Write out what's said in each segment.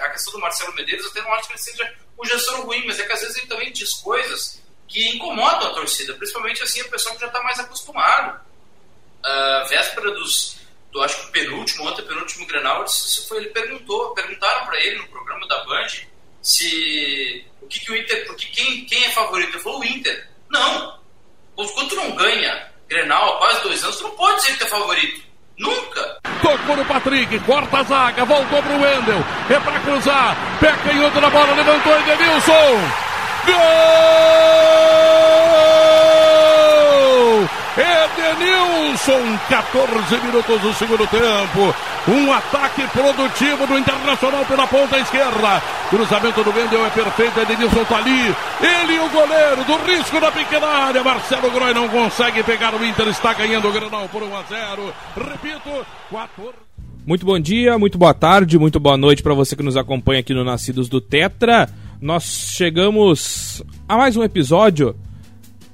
A questão do Marcelo Medeiros, até não acho que ele seja um gestor ruim, mas é que às vezes ele também diz coisas que incomodam a torcida, principalmente assim o pessoal que já está mais acostumado. Uh, véspera dos, do acho que penúltimo, ontem penúltimo Grenal, se foi, ele perguntou, perguntaram para ele no programa da Band se o que, que o Inter, porque quem, quem é favorito? Ele falou o Inter. Não. Quando tu não ganha Grenal há quase dois anos, tu não pode ser que é favorito. Nunca! Tocou no Patrick, corta a zaga, voltou pro Wendel, é pra cruzar, pé canhoto na bola, levantou Edenilson! Gol! Edenilson, 14 minutos do segundo tempo. Um ataque produtivo do Internacional pela ponta esquerda. Cruzamento do Wendel é perfeito. Edenilson tá ali. Ele e o goleiro do risco da pequena área. Marcelo Groi não consegue pegar o Inter. Está ganhando o Granal por 1 a 0. Repito, 4. Muito bom dia, muito boa tarde, muito boa noite para você que nos acompanha aqui no Nascidos do Tetra. Nós chegamos a mais um episódio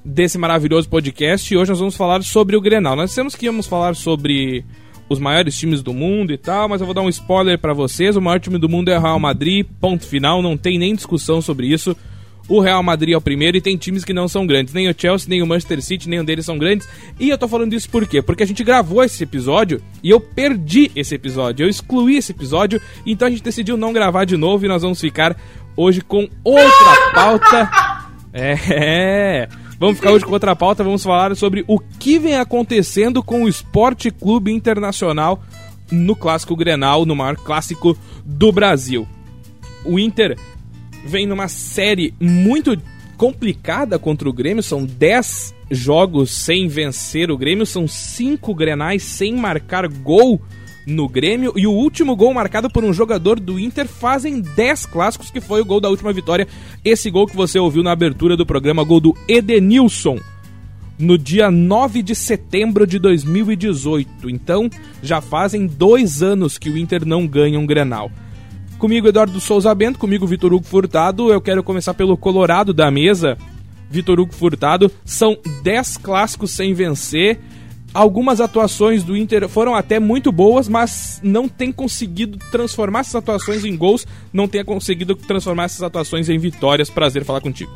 desse maravilhoso podcast e hoje nós vamos falar sobre o Grenal. Nós dissemos que íamos falar sobre os maiores times do mundo e tal, mas eu vou dar um spoiler para vocês. O maior time do mundo é o Real Madrid, ponto final, não tem nem discussão sobre isso. O Real Madrid é o primeiro e tem times que não são grandes. Nem o Chelsea, nem o Manchester City, nenhum deles são grandes. E eu tô falando isso por quê? Porque a gente gravou esse episódio e eu perdi esse episódio. Eu excluí esse episódio, então a gente decidiu não gravar de novo e nós vamos ficar hoje com outra pauta. É. Vamos ficar hoje com outra pauta, vamos falar sobre o que vem acontecendo com o Esporte Clube Internacional no Clássico Grenal, no maior clássico do Brasil. O Inter vem numa série muito complicada contra o Grêmio, são 10 jogos sem vencer o Grêmio, são 5 Grenais sem marcar gol no Grêmio e o último gol marcado por um jogador do Inter fazem 10 clássicos, que foi o gol da última vitória. Esse gol que você ouviu na abertura do programa, gol do Edenilson, no dia 9 de setembro de 2018. Então, já fazem dois anos que o Inter não ganha um Grenal. Comigo, Eduardo Souza Bento, comigo, Vitor Hugo Furtado. Eu quero começar pelo Colorado da mesa. Vitor Hugo Furtado. São 10 clássicos sem vencer Algumas atuações do Inter foram até muito boas, mas não tem conseguido transformar essas atuações em gols, não tem conseguido transformar essas atuações em vitórias. Prazer falar contigo.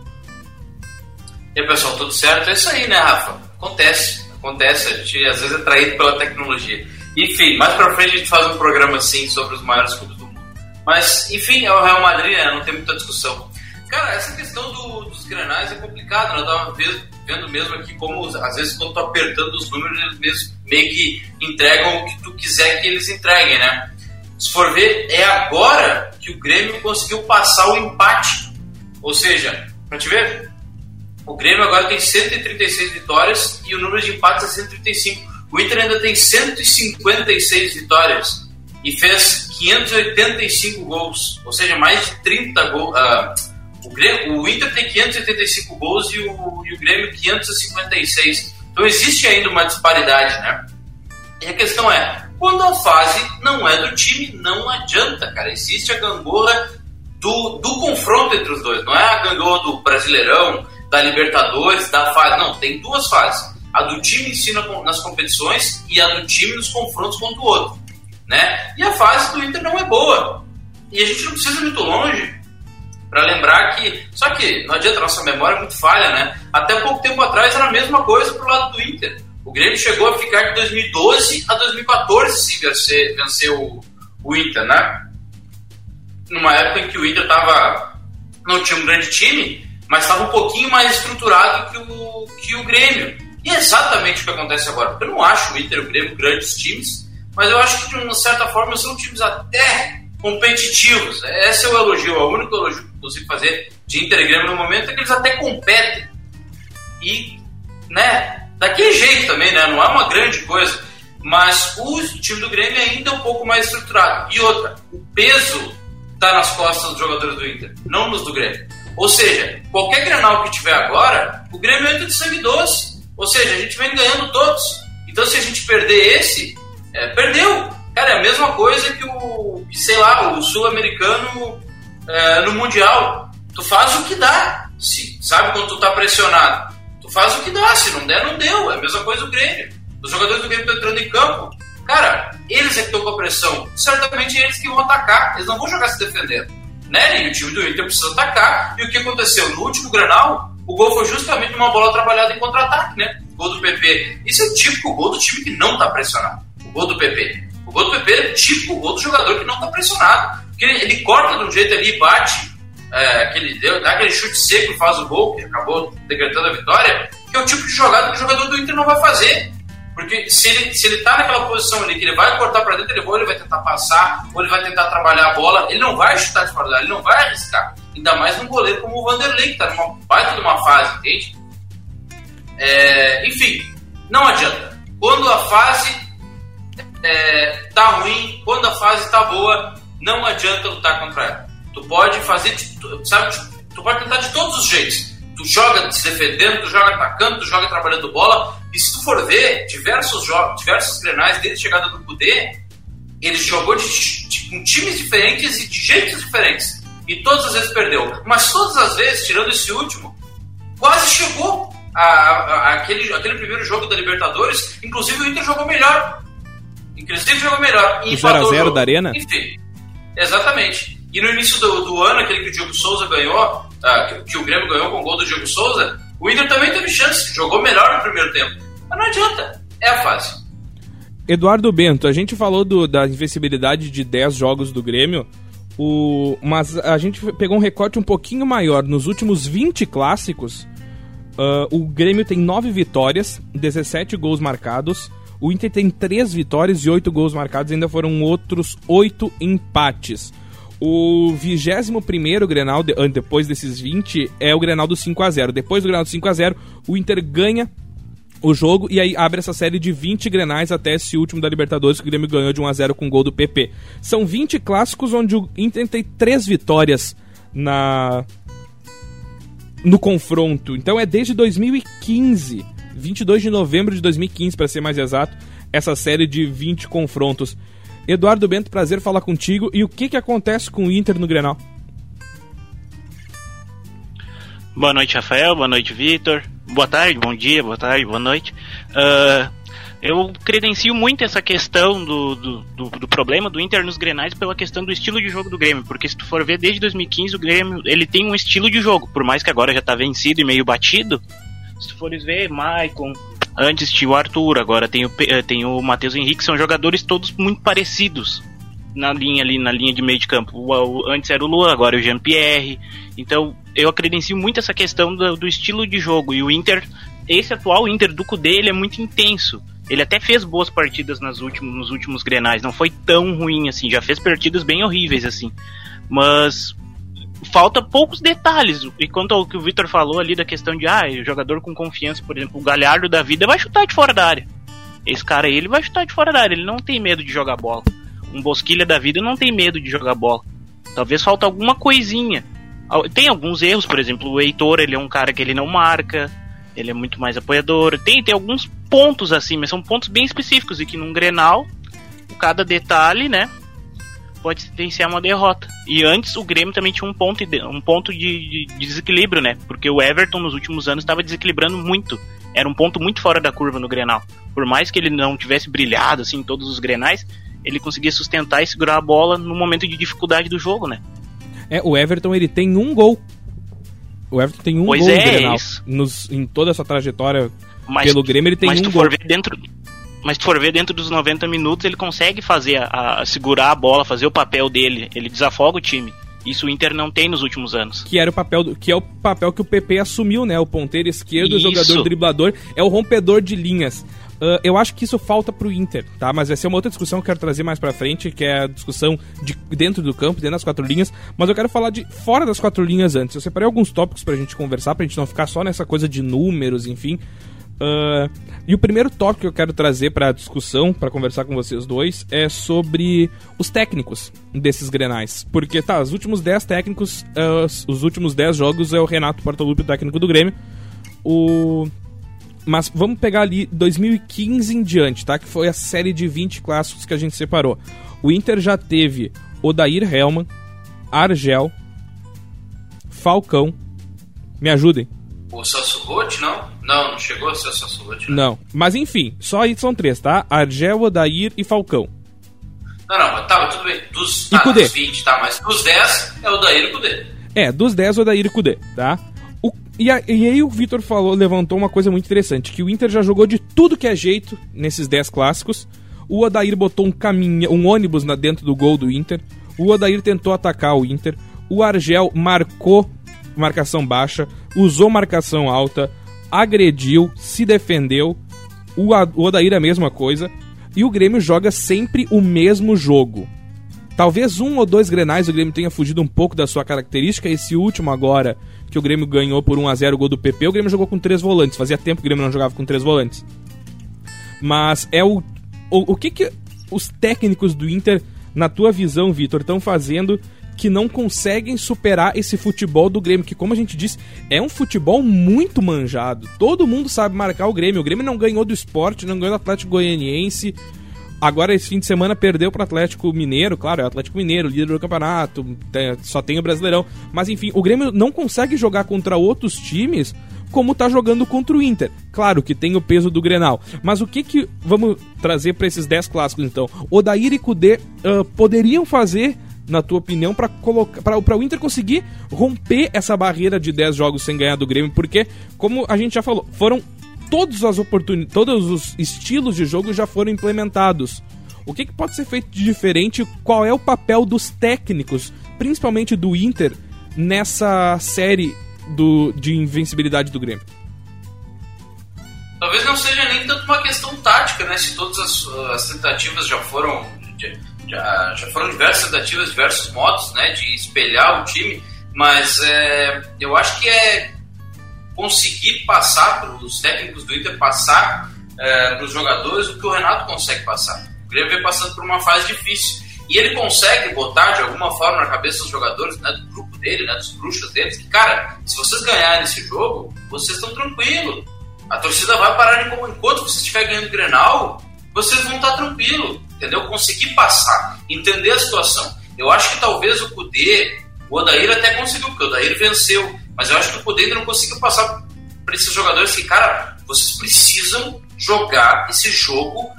E aí, pessoal, tudo certo? É isso aí, né, Rafa? Acontece, acontece. A gente às vezes é traído pela tecnologia. Enfim, mais pra frente a gente faz um programa assim sobre os maiores clubes do mundo. Mas, enfim, é o Real Madrid, né? Não tem muita discussão. Cara, essa questão do, dos granais é complicada, né? Eu tava vendo mesmo aqui como, às vezes, quando tu apertando os números, eles mesmo, meio que entregam o que tu quiser que eles entreguem, né? Se for ver, é agora que o Grêmio conseguiu passar o empate. Ou seja, pra te ver, o Grêmio agora tem 136 vitórias e o número de empates é 135. O Inter ainda tem 156 vitórias e fez 585 gols, ou seja, mais de 30 gols. Uh, o, Grêmio, o Inter tem 585 gols e o, e o Grêmio 556. Então existe ainda uma disparidade, né? E a questão é, quando a fase não é do time, não adianta, cara. Existe a gangorra do, do confronto entre os dois. Não é a gangorra do Brasileirão, da Libertadores, da fase. Não, tem duas fases. A do time em si nas competições e a do time nos confrontos contra o outro. Né? E a fase do Inter não é boa. E a gente não precisa ir muito longe para lembrar que. Só que não adianta, nossa memória é muito falha, né? Até pouco tempo atrás era a mesma coisa pro lado do Inter. O Grêmio chegou a ficar de 2012 a 2014 se vencer, vencer o, o Inter, né? Numa época em que o Inter tava, não tinha um grande time, mas estava um pouquinho mais estruturado que o, que o Grêmio. E é exatamente o que acontece agora. Porque eu não acho o Inter e o Grêmio grandes times, mas eu acho que de uma certa forma são times até competitivos. Esse é o elogio, é o único elogio consigo fazer de Inter e Grêmio no momento é que eles até competem. E, né, daquele jeito também, né, não é uma grande coisa. Mas o time do Grêmio ainda é um pouco mais estruturado. E outra, o peso está nas costas dos jogadores do Inter, não nos do Grêmio. Ou seja, qualquer granal que tiver agora, o Grêmio entra de sangue doce. Ou seja, a gente vem ganhando todos. Então se a gente perder esse, é, perdeu. Cara, é a mesma coisa que o, sei lá, o sul-americano é, no Mundial. Tu faz o que dá. Se, sabe quando tu tá pressionado? Tu faz o que dá. Se não der, não deu. É a mesma coisa o Grêmio. Os jogadores do Grêmio estão entrando em campo. Cara, eles é que estão com a pressão. Certamente eles que vão atacar. Eles não vão jogar se defendendo. Né? E o time do Inter precisa atacar. E o que aconteceu? No último Granal, o gol foi justamente uma bola trabalhada em contra-ataque, né? O gol do PP. Isso é o típico gol do time que não está pressionado. O gol do PP. O gol do PP é típico gol do jogador que não está pressionado. Ele, ele, corta de um jeito ali e bate. É, aquele, dá aquele chute seco e faz o gol, que acabou decretando a vitória, que é o tipo de jogada que o jogador do Inter não vai fazer. Porque se ele, se ele tá naquela posição ali que ele vai cortar para dentro, ele vai, ele vai tentar passar, ou ele vai tentar trabalhar a bola, ele não vai chutar de fora da área, ele não vai arriscar. Ainda mais num goleiro como o Vanderlei, que tá numa baita de uma fase, entende? É, enfim, não adianta. Quando a fase é, tá ruim, quando a fase tá boa, não adianta lutar contra ela. Tu pode fazer, sabe, tu pode tentar de todos os jeitos. Tu joga se defendendo, tu joga atacando, tu joga trabalhando bola. E se tu for ver, diversos jogos, diversos grenais desde a chegada do Kudê, ele jogou de, de, com times diferentes e de jeitos diferentes. E todas as vezes perdeu. Mas todas as vezes, tirando esse último, quase chegou a, a, a aquele, aquele primeiro jogo da Libertadores. Inclusive o Inter jogou melhor. Inclusive jogou melhor. E 0x0 da Arena? Enfim, exatamente. E no início do, do ano, aquele que o Diego Souza ganhou, ah, que, que, o Grêmio ganhou com o gol do Diego Souza, o Inter também teve chance, jogou melhor no primeiro tempo. Mas não adianta, é a fase. Eduardo Bento, a gente falou do, da invencibilidade de 10 jogos do Grêmio, o, mas a gente pegou um recorte um pouquinho maior. Nos últimos 20 clássicos, uh, o Grêmio tem 9 vitórias, 17 gols marcados. O Inter tem 3 vitórias e 8 gols marcados, ainda foram outros 8 empates. O 21 Grenal, depois desses 20, é o Grenal do 5 a 0 Depois do Grenal do 5 a 0 o Inter ganha o jogo e aí abre essa série de 20 grenais até esse último da Libertadores que o Grêmio ganhou de 1 a 0 com gol do PP. São 20 clássicos onde o Inter tem 3 vitórias na no confronto. Então é desde 2015, 22 de novembro de 2015 para ser mais exato, essa série de 20 confrontos. Eduardo Bento, prazer falar contigo. E o que que acontece com o Inter no Grenal? Boa noite, Rafael. Boa noite, Vitor boa tarde, bom dia, boa tarde, boa noite. Uh, eu credencio muito essa questão do, do, do, do, problema do Inter nos Grenais pela questão do estilo de jogo do Grêmio, porque se tu for ver desde 2015 o Grêmio ele tem um estilo de jogo, por mais que agora já tá vencido e meio batido. Se fores ver, Maicon, antes tinha o Arthur, agora tem o, eh, tem o Matheus Henrique, são jogadores todos muito parecidos na linha ali, na linha de meio de campo. O, o, antes era o Luan, agora é o Jean-Pierre. Então, eu acredencio muito essa questão do, do, estilo de jogo. E o Inter, esse atual Inter do Cudê, ele é muito intenso. Ele até fez boas partidas nas últimos, nos últimos grenais, não foi tão ruim assim, já fez partidas bem horríveis assim. Mas falta poucos detalhes. E quanto ao que o Victor falou ali da questão de, ah, jogador com confiança, por exemplo, o Galhardo da vida vai chutar de fora da área. Esse cara aí, ele vai chutar de fora da área, ele não tem medo de jogar bola. Um Bosquilha da vida não tem medo de jogar bola. Talvez falta alguma coisinha. Tem alguns erros, por exemplo, o Heitor, ele é um cara que ele não marca, ele é muito mais apoiador. Tem, tem alguns pontos assim, mas são pontos bem específicos e que num Grenal, cada detalhe, né, pode sentenciar uma derrota. E antes o Grêmio também tinha um ponto, um ponto de, de desequilíbrio, né? Porque o Everton nos últimos anos estava desequilibrando muito. Era um ponto muito fora da curva no Grenal. Por mais que ele não tivesse brilhado assim em todos os Grenais, ele conseguia sustentar e segurar a bola no momento de dificuldade do jogo, né? É, o Everton ele tem um gol. O Everton tem um pois gol é, Nos, em toda essa trajetória mas, pelo Grêmio ele tem mas um tu gol. For ver dentro, mas tu for ver dentro dos 90 minutos ele consegue fazer a, a, segurar a bola, fazer o papel dele, ele desafoga o time. Isso o Inter não tem nos últimos anos. Que era o papel do, que é o papel que o PP assumiu, né? O ponteiro esquerdo, Isso. o jogador driblador, é o rompedor de linhas. Uh, eu acho que isso falta pro Inter, tá? Mas vai ser uma outra discussão que eu quero trazer mais pra frente, que é a discussão de dentro do campo, dentro das quatro linhas. Mas eu quero falar de fora das quatro linhas antes. Eu separei alguns tópicos pra gente conversar, pra gente não ficar só nessa coisa de números, enfim. Uh, e o primeiro tópico que eu quero trazer para discussão, para conversar com vocês dois, é sobre os técnicos desses grenais. Porque, tá, os últimos 10 técnicos, uh, os últimos 10 jogos é o Renato Portaluppi, o técnico do Grêmio. O mas vamos pegar ali 2015 em diante, tá? Que foi a série de 20 clássicos que a gente separou. O Inter já teve Odair Helman, Argel, Falcão. Me ajudem. O Roth, não? Não, não chegou a ser o Celso Roth. Não. Mas enfim, só aí são três, tá? Argel, Odair e Falcão. Não, não, tá, tudo bem. Dos, tá, dos 20, tá, mas dos 10 é o Odair e Cudê. É, dos 10 o Odair e Cudê, tá? O, e, a, e aí o Vitor falou, levantou uma coisa muito interessante, que o Inter já jogou de tudo que é jeito nesses 10 clássicos. O Odair botou um caminho, um ônibus na dentro do gol do Inter. O Odair tentou atacar o Inter. O Argel marcou marcação baixa, usou marcação alta, agrediu, se defendeu. O, o Odair a mesma coisa. E o Grêmio joga sempre o mesmo jogo. Talvez um ou dois grenais o Grêmio tenha fugido um pouco da sua característica. Esse último agora, que o Grêmio ganhou por 1 a 0 o gol do PP, o Grêmio jogou com três volantes. Fazia tempo que o Grêmio não jogava com três volantes. Mas é o. O, o que, que os técnicos do Inter, na tua visão, Vitor, estão fazendo que não conseguem superar esse futebol do Grêmio, que como a gente disse, é um futebol muito manjado. Todo mundo sabe marcar o Grêmio. O Grêmio não ganhou do esporte, não ganhou do Atlético Goianiense. Agora, esse fim de semana, perdeu para o Atlético Mineiro. Claro, é o Atlético Mineiro, líder do campeonato, só tem o Brasileirão. Mas enfim, o Grêmio não consegue jogar contra outros times como tá jogando contra o Inter. Claro que tem o peso do Grenal. Mas o que que vamos trazer para esses 10 clássicos então? Odair e Kudê uh, poderiam fazer na tua opinião, para colocar para o Inter conseguir romper essa barreira de 10 jogos sem ganhar do Grêmio? Porque, como a gente já falou, foram todas as oportunidades, todos os estilos de jogo já foram implementados. O que, que pode ser feito de diferente? Qual é o papel dos técnicos, principalmente do Inter, nessa série do, de invencibilidade do Grêmio? Talvez não seja nem tanto uma questão tática, né? Se todas as, as tentativas já foram já, já foram diversas tentativas, diversos modos né, de espelhar o time, mas é, eu acho que é conseguir passar para os técnicos do Inter, passar é, para os jogadores o que o Renato consegue passar. O Grêmio vem passando por uma fase difícil. E ele consegue botar de alguma forma na cabeça dos jogadores, né, do grupo dele, né, dos bruxos deles, que, cara, se vocês ganharem esse jogo, vocês estão tranquilos. A torcida vai parar enquanto você estiver ganhando o Grenal, vocês vão estar tranquilos entendeu? Conseguir passar, entender a situação. Eu acho que talvez o Kudê, o Odair até conseguiu, porque o Odair venceu, mas eu acho que o Kudê ainda não conseguiu passar para esses jogadores que, cara, vocês precisam jogar esse jogo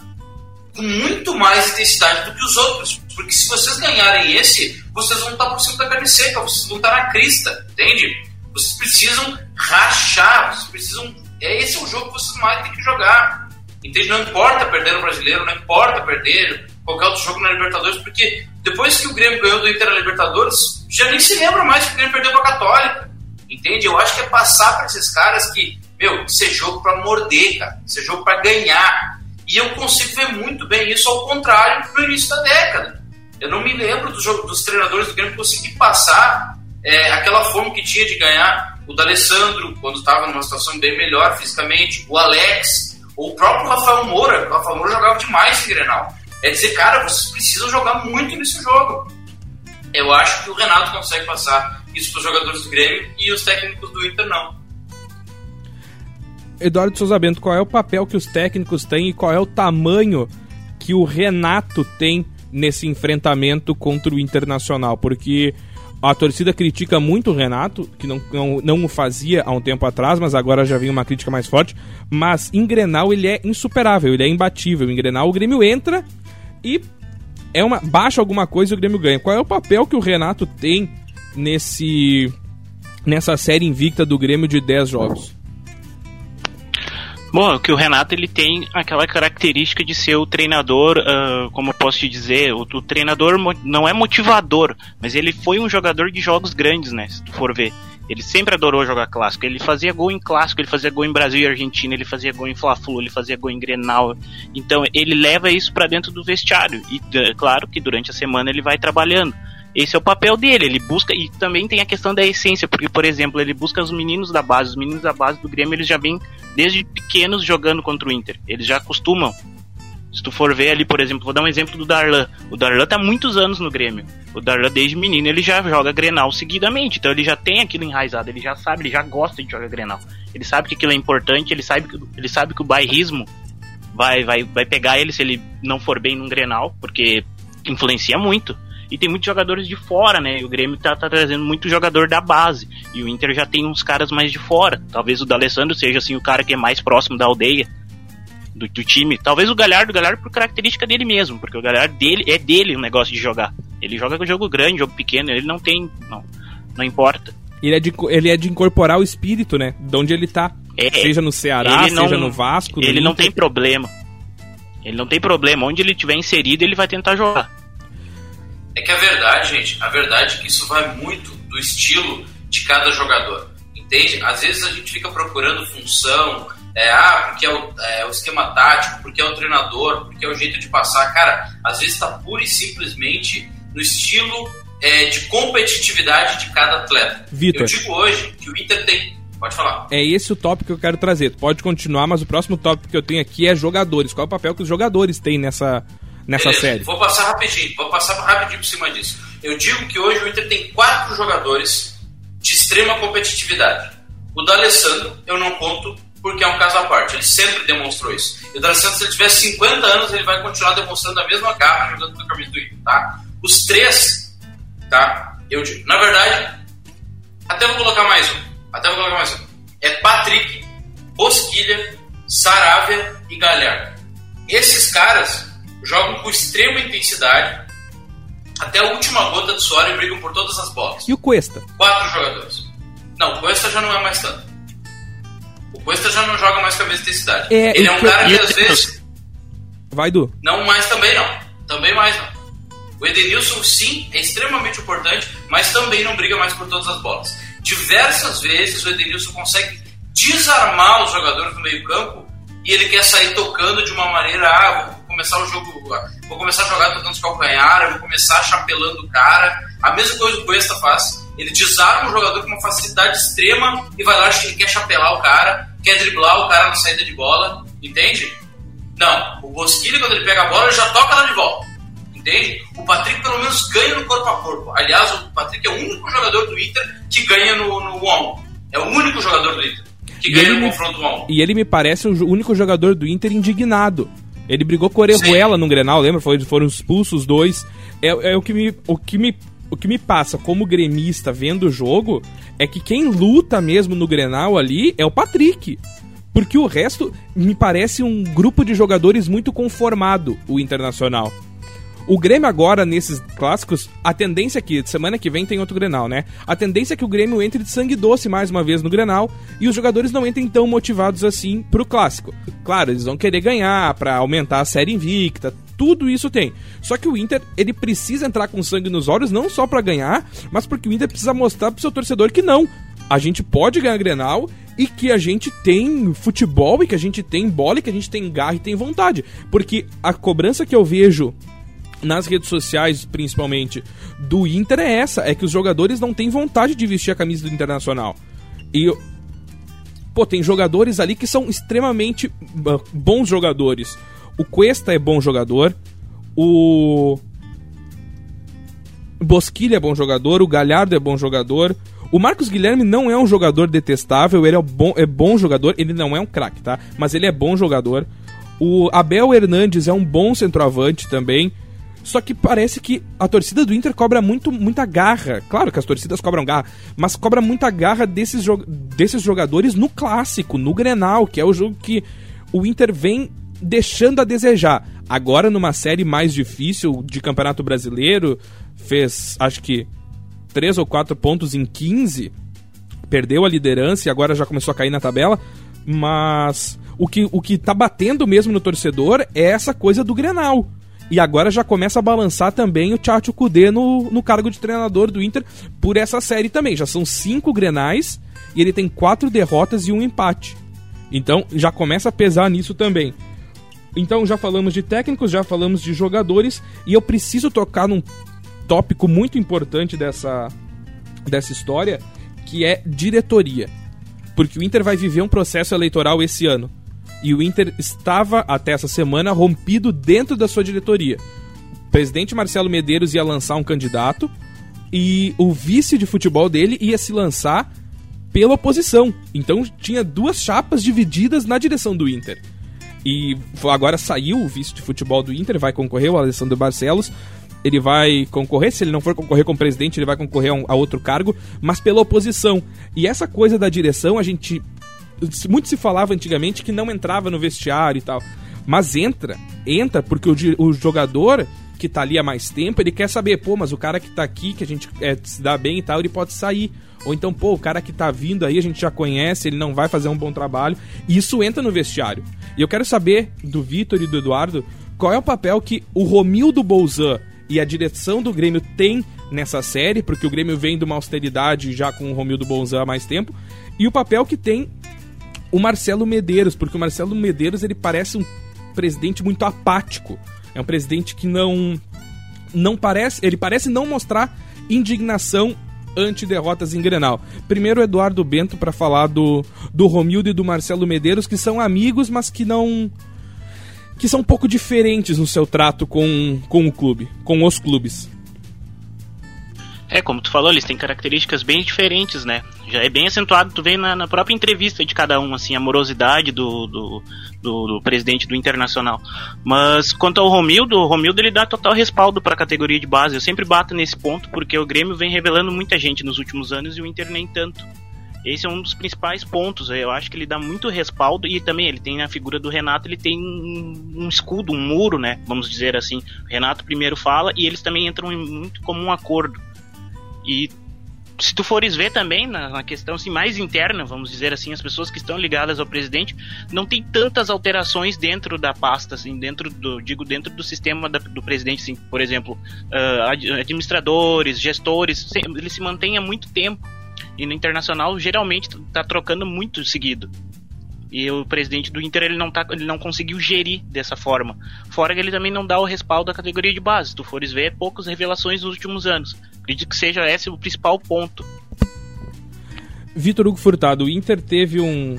com muito mais intensidade do que os outros. Porque se vocês ganharem esse, vocês vão estar por cima da carne seca, vocês vão estar na crista, entende? Vocês precisam rachar, vocês precisam. É esse é o jogo que vocês mais têm que jogar. Entende? Não importa perder no Brasileiro, não importa perder qualquer outro jogo na Libertadores, porque depois que o Grêmio ganhou do Inter na Libertadores, já nem se lembra mais que o Grêmio perdeu com a Católica. Entende? Eu acho que é passar para esses caras que, meu, isso é jogo para morder, cara. Isso é jogo para ganhar. E eu consigo ver muito bem isso ao contrário do início da década. Eu não me lembro do jogo, dos treinadores do Grêmio conseguir passar é, aquela fome que tinha de ganhar. O D'Alessandro, quando estava numa situação bem melhor fisicamente. O Alex, o próprio Rafael Moura, o Rafael Moura jogava demais em Grenal. É dizer, cara, vocês precisam jogar muito nesse jogo. Eu acho que o Renato consegue passar isso para os jogadores do Grêmio e os técnicos do Inter não. Eduardo Souza Bento, qual é o papel que os técnicos têm e qual é o tamanho que o Renato tem nesse enfrentamento contra o Internacional? Porque a torcida critica muito o Renato, que não, não, não o fazia há um tempo atrás, mas agora já vem uma crítica mais forte. Mas em Grenal ele é insuperável, ele é imbatível. Em Grenal o Grêmio entra e é uma baixa alguma coisa e o Grêmio ganha. Qual é o papel que o Renato tem nesse nessa série invicta do Grêmio de 10 jogos? Bom, que o Renato ele tem aquela característica de ser o treinador, uh, como eu posso te dizer, o, o, treinador não é motivador, mas ele foi um jogador de jogos grandes, né? Se tu for ver. Ele sempre adorou jogar clássico. Ele fazia gol em clássico, ele fazia gol em Brasil e Argentina, ele fazia gol em Fla-Flu, ele fazia gol em Grenal. Então ele leva isso para dentro do vestiário. E é claro que durante a semana ele vai trabalhando. Esse é o papel dele, ele busca, e também tem a questão da essência, porque, por exemplo, ele busca os meninos da base, os meninos da base do Grêmio, eles já vêm desde pequenos jogando contra o Inter, eles já costumam. Se tu for ver ali, por exemplo, vou dar um exemplo do Darlan. O Darlan tá muitos anos no Grêmio. O Darlan, desde menino, ele já joga Grenal seguidamente. Então ele já tem aquilo enraizado, ele já sabe, ele já gosta de jogar Grenal. Ele sabe que aquilo é importante, ele sabe que, ele sabe que o bairrismo vai, vai, vai pegar ele se ele não for bem num Grenal, porque influencia muito. E tem muitos jogadores de fora, né? E o Grêmio tá, tá, trazendo muito jogador da base. E o Inter já tem uns caras mais de fora. Talvez o D'Alessandro seja assim o cara que é mais próximo da aldeia. Do, do, time, talvez o Galhardo, o Galhardo por característica dele mesmo, porque o Galhardo dele é dele o negócio de jogar. Ele joga com jogo grande, jogo pequeno, ele não tem, não, não importa. Ele é, de, ele é de incorporar o espírito, né? De onde ele tá. É, seja no Ceará, não, seja no Vasco. Ele não tem problema. Ele não tem problema. Onde ele tiver inserido, ele vai tentar jogar. É que a verdade, gente, a verdade é que isso vai muito do estilo de cada jogador. Entende? Às vezes a gente fica procurando função, é, ah, porque é o, é o, esquema tático, porque é o treinador, porque é o jeito de passar. Cara, às vezes está pura e simplesmente no estilo é, de competitividade de cada atleta. Vitor. Eu digo hoje que o Inter tem. Pode falar. É esse o tópico que eu quero trazer. Tu pode continuar, mas o próximo tópico que eu tenho aqui é jogadores. Qual é o papel que os jogadores têm nessa, nessa Beleza, série? Vou passar rapidinho, vou passar rapidinho por cima disso. Eu digo que hoje o Inter tem quatro jogadores de extrema competitividade. O D'Alessandro eu não conto porque é um caso à parte. Ele sempre demonstrou isso. E o D'Alessandro, se ele tiver 50 anos, ele vai continuar demonstrando a mesma garra jogando no camisa do Inter, tá? Os três, tá? Eu digo. Na verdade, até vou colocar mais um. Até vou colocar mais um. É Patrick, Bosquilha, Saravia e Galhardo. Esses caras jogam com extrema intensidade até a última gota de suor e brigam por todas as bolas. E o Cuesta? Quatro jogadores. Não, o Cuesta já não é mais tanto. O Cuesta já não joga mais com a mesma intensidade. É, Ele é um que- cara que às vezes. Vai, Du. Não mais também não. Também mais não. O Edenilson sim é extremamente importante, mas também não briga mais por todas as bolas. Diversas vezes o Edenilson consegue desarmar os jogadores do meio-campo e ele quer sair tocando de uma maneira, ah, começar o jogo, vou começar a jogar tocando os calcanhar, eu vou começar chapelando o cara. A mesma coisa o Cuesta faz. Ele desarma o jogador com uma facilidade extrema e vai lá, que ele quer chapelar o cara, quer driblar o cara na saída de bola, entende? Não, o Bosquilha, quando ele pega a bola, ele já toca lá de volta. Entende? O Patrick pelo menos ganha no corpo a corpo. Aliás, o Patrick é o único jogador do Inter que ganha no, no on. É o único jogador do Inter que E ganha no me- confronto on. E ele me parece o único jogador do Inter indignado. Ele brigou com o Orejuela no Grenal, lembra? Foi- Foram expulsos os dois. É, é o, que me, o, que me, o que me passa como gremista vendo o jogo é que quem luta mesmo no Grenal ali é o Patrick. Porque o resto me parece um grupo de jogadores muito conformado, o Internacional. O Grêmio agora, nesses clássicos, a tendência é que semana que vem tem outro Grenal, né? A tendência é que o Grêmio entre de sangue doce mais uma vez no Grenal e os jogadores não entrem tão motivados assim pro clássico. Claro, eles vão querer ganhar pra aumentar a série invicta, tudo isso tem. Só que o Inter, ele precisa entrar com sangue nos olhos não só pra ganhar, mas porque o Inter precisa mostrar pro seu torcedor que não. A gente pode ganhar Grenal e que a gente tem futebol e que a gente tem bola e que a gente tem garra e tem vontade. Porque a cobrança que eu vejo nas redes sociais, principalmente, do Inter é essa: é que os jogadores não têm vontade de vestir a camisa do Internacional. E. Pô, tem jogadores ali que são extremamente ah, bons jogadores. O Cuesta é bom jogador. O. Bosquilha é bom jogador. O Galhardo é bom jogador. O Marcos Guilherme não é um jogador detestável, ele é, bom, é bom jogador, ele não é um craque, tá? Mas ele é bom jogador. O Abel Hernandes é um bom centroavante também. Só que parece que a torcida do Inter cobra muito, muita garra. Claro que as torcidas cobram garra, mas cobra muita garra desses, jo desses jogadores no clássico, no Grenal, que é o jogo que o Inter vem deixando a desejar. Agora, numa série mais difícil de Campeonato Brasileiro, fez acho que 3 ou 4 pontos em 15, perdeu a liderança e agora já começou a cair na tabela, mas o que, o que tá batendo mesmo no torcedor é essa coisa do Grenal. E agora já começa a balançar também o Tchatcho Kudê no, no cargo de treinador do Inter por essa série também. Já são cinco Grenais e ele tem quatro derrotas e um empate. Então já começa a pesar nisso também. Então já falamos de técnicos, já falamos de jogadores e eu preciso tocar num tópico muito importante dessa, dessa história, que é diretoria. Porque o Inter vai viver um processo eleitoral esse ano. E o Inter estava, até essa semana, rompido dentro da sua diretoria. O presidente Marcelo Medeiros ia lançar um candidato e o vice de futebol dele ia se lançar pela oposição. Então tinha duas chapas divididas na direção do Inter. E agora saiu o vice de futebol do Inter, vai concorrer o Alessandro Barcelos. ele vai concorrer. Se ele não for concorrer como presidente, ele vai concorrer a, um, a outro cargo, mas pela oposição. E essa coisa da direção, a gente. Muito se falava antigamente que não entrava no vestiário e tal. Mas entra, entra porque o, o jogador que tá ali há mais tempo, ele quer saber, pô, mas o cara que tá aqui, que a gente é, se dá bem e tal, ele pode sair. Ou então, pô, o cara que tá vindo aí, a gente já conhece, ele não vai fazer um bom trabalho. E isso entra no vestiário. E eu quero saber do Vitor e do Eduardo qual é o papel que o Romildo Bolzan e a direção do Grêmio tem nessa série, porque o Grêmio vem de uma austeridade já com o Romildo Bolzan há mais tempo, e o papel que tem o Marcelo Medeiros, porque o Marcelo Medeiros ele parece um presidente muito apático. É um presidente que não não parece, ele parece não mostrar indignação ante derrotas em Grenal. Primeiro Eduardo Bento para falar do do Romildo e do Marcelo Medeiros, que são amigos, mas que não que são um pouco diferentes no seu trato com, com o clube, com os clubes. É, como tu falou, eles têm características bem diferentes, né? Já é bem acentuado, tu vê na, na própria entrevista de cada um, assim, a morosidade do, do, do, do, presidente do Internacional. Mas quanto ao Romildo, o Romildo ele dá total respaldo para a categoria de base. Eu sempre bato nesse ponto porque o Grêmio vem revelando muita gente nos últimos anos e o Inter nem tanto. Esse é um dos principais pontos. Eu acho que ele dá muito respaldo e também ele tem na figura do Renato, ele tem um, escudo, um muro, né? Vamos dizer assim. O Renato primeiro fala e eles também entram muito como um acordo. E se tu fores ver também na, na, questão assim, mais interna, vamos dizer assim, as pessoas que estão ligadas ao presidente não tem tantas alterações dentro da pasta, assim, dentro do, digo, dentro do sistema da, do presidente, assim, por exemplo, uh, administradores, gestores, ele se mantém há muito tempo e no internacional geralmente está trocando muito seguido. E o presidente do Inter ele não, tá, ele não conseguiu gerir dessa forma. Fora que ele também não dá o respaldo à categoria de base. Se tu fores ver, poucas revelações nos últimos anos. Acredito que seja esse o principal ponto. Vitor Hugo Furtado, o Inter teve um,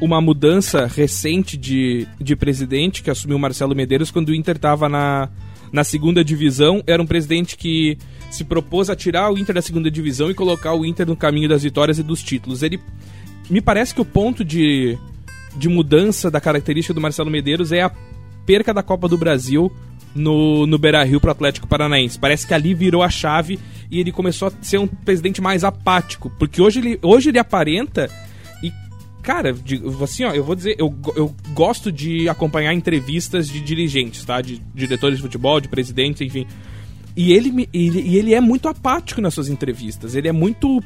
uma mudança recente de, de presidente que assumiu Marcelo Medeiros quando o Inter estava na, na segunda divisão. Era um presidente que se propôs a tirar o Inter da segunda divisão e colocar o Inter no caminho das vitórias e dos títulos. Ele me parece que o ponto de, de mudança da característica do Marcelo Medeiros é a perca da Copa do Brasil no, no Beira Rio pro Atlético Paranaense. Parece que ali virou a chave e ele começou a ser um presidente mais apático. Porque hoje ele, hoje ele aparenta. E, cara, assim, ó, eu vou dizer, eu, eu gosto de acompanhar entrevistas de dirigentes, tá? De diretores de futebol, de presidentes, enfim. E ele, ele, e ele é muito apático nas suas entrevistas. Ele é muito.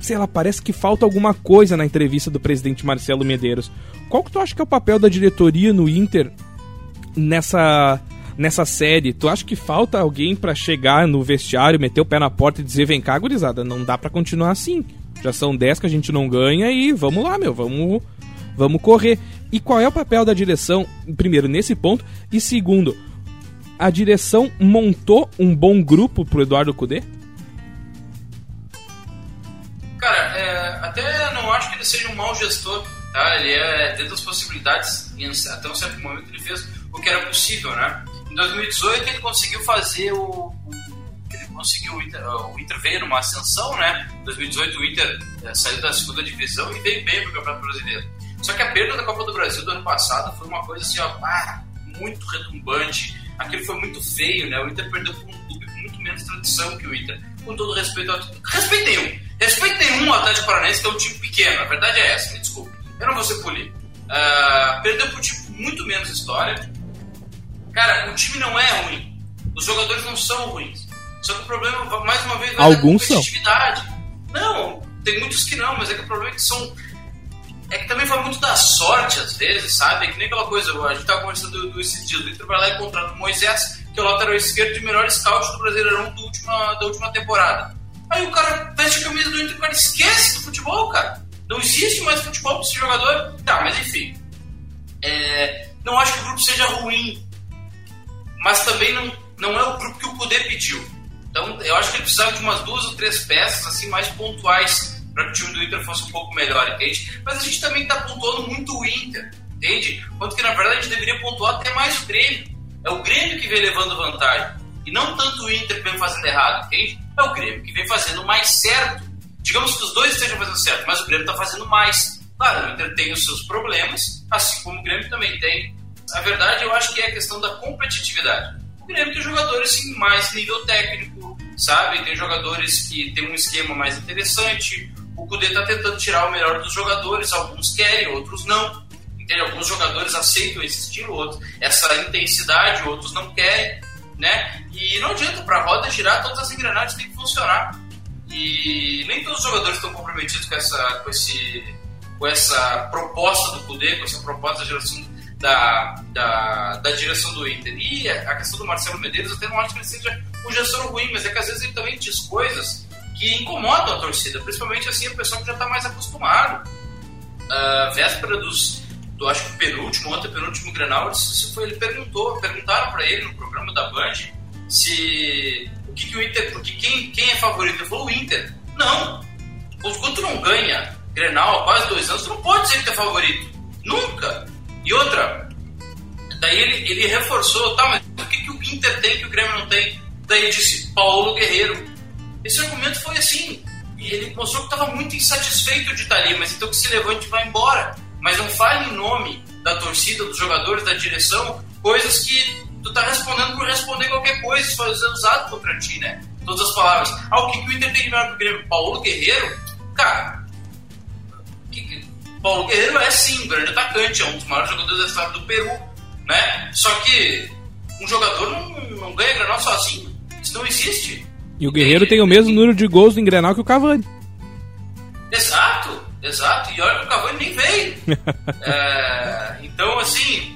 Sei lá, parece que falta alguma coisa na entrevista do presidente Marcelo Medeiros. Qual que tu acha que é o papel da diretoria no Inter nessa nessa série? Tu acha que falta alguém para chegar no vestiário, meter o pé na porta e dizer: vem cá, gurizada, não dá para continuar assim. Já são 10 que a gente não ganha e vamos lá, meu, vamos, vamos correr. E qual é o papel da direção, primeiro, nesse ponto? E segundo, a direção montou um bom grupo pro Eduardo Cudê? Cara, é, até não acho que ele seja um mau gestor, tá? Ele é dentro das possibilidades, e até um certo momento ele fez o que era possível, né? Em 2018 ele conseguiu fazer o, o ele conseguiu o Inter, o Inter veio numa ascensão, né? Em 2018 o Inter é, saiu da segunda divisão e veio bem pro Campeonato Brasileiro. Só que a perda da Copa do Brasil do ano passado foi uma coisa assim, ó, ah, muito retumbante aquilo foi muito feio, né? O Inter perdeu para um clube com muito menos tradição que o Inter. Com todo respeito ao. Respeito nenhum. Respeito nenhum Atlético Paranaense, que é um time pequeno. A verdade é essa, me desculpe. Eu não vou ser polido. Uh, perdeu para um time com muito menos história. Cara, o time não é ruim. Os jogadores não são ruins. Só que o problema, mais uma vez, vai Alguns são. Não, tem muitos que não, mas é que o problema é que são é que também foi muito da sorte, às vezes, sabe? É que nem aquela coisa, a gente tava conversando do, do esses dias, o Inter vai lá e contrata o Moisés, que é o lateral esquerdo de melhor scout do Brasileirão da última, da última temporada. Aí o cara veste a camisa do Inter e o cara esquece do futebol, cara. Não existe mais futebol para esse jogador. Tá, mas enfim. É, não acho que o grupo seja ruim, mas também não, não é o grupo que o Poder pediu. Então eu acho que ele precisava de umas duas ou três peças assim mais pontuais para que o time do Inter fosse um pouco melhor, entende? Mas a gente também está pontuando muito o Inter, entende? Quanto que na verdade a gente deveria pontuar até mais o Grêmio. É o Grêmio que vem levando vantagem. E não tanto o Inter que vem fazendo errado, entende? É o Grêmio que vem fazendo mais certo. Digamos que os dois estejam fazendo certo, mas o Grêmio está fazendo mais. Claro, o Inter tem os seus problemas, assim como o Grêmio também tem. A verdade, eu acho que é a questão da competitividade. O Grêmio tem jogadores assim, mais nível técnico, sabe? Tem jogadores que tem um esquema mais interessante. O Cudê está tentando tirar o melhor dos jogadores, alguns querem, outros não. Entende? Alguns jogadores aceitam esse estilo, outros essa intensidade, outros não querem, né? E não adianta para a roda girar, todas as engrenagens têm que funcionar. E nem todos os jogadores estão comprometidos com essa, com esse, com essa proposta do Cudê, com essa proposta da geração da, da, da, direção do Inter. E a questão do Marcelo Medeiros, eu até não acho que ele seja um gestor ruim, mas é que às vezes ele também diz coisas que incomodam a torcida, principalmente assim o pessoal que já está mais acostumado. Uh, véspera dos, do acho que penúltimo, ontem penúltimo Grenal, se foi, ele perguntou, perguntaram para ele no programa da Band se o que, que o Inter, porque quem, quem é favorito? Ele falou o Inter. Não! Quando tu não ganha Grenal há quase dois anos, tu não pode dizer que é favorito. Nunca! E outra, daí ele, ele reforçou, tá, mas o que, que o Inter tem que o Grêmio não tem? Daí disse, Paulo Guerreiro. Esse argumento foi assim. E ele mostrou que estava muito insatisfeito de estar ali, mas então que se levante e vá embora mas não fale em nome da torcida, dos jogadores, da direção, coisas que tu tá respondendo por responder qualquer coisa, isso foi usado contra ti, né? Todas as palavras. Ah, o que, que o Inter tem que melhor do Grêmio? Paulo Guerreiro? Cara, que, que, Paulo Guerreiro é sim um grande atacante, é um dos maiores jogadores da história do Peru, né? Só que um jogador não, não ganha Grenal sozinho. Isso não existe. E o Guerreiro tem o mesmo número de gols em Grenal que o Cavani. Exato. Exato, e olha que o Cavani nem veio. é, então, assim,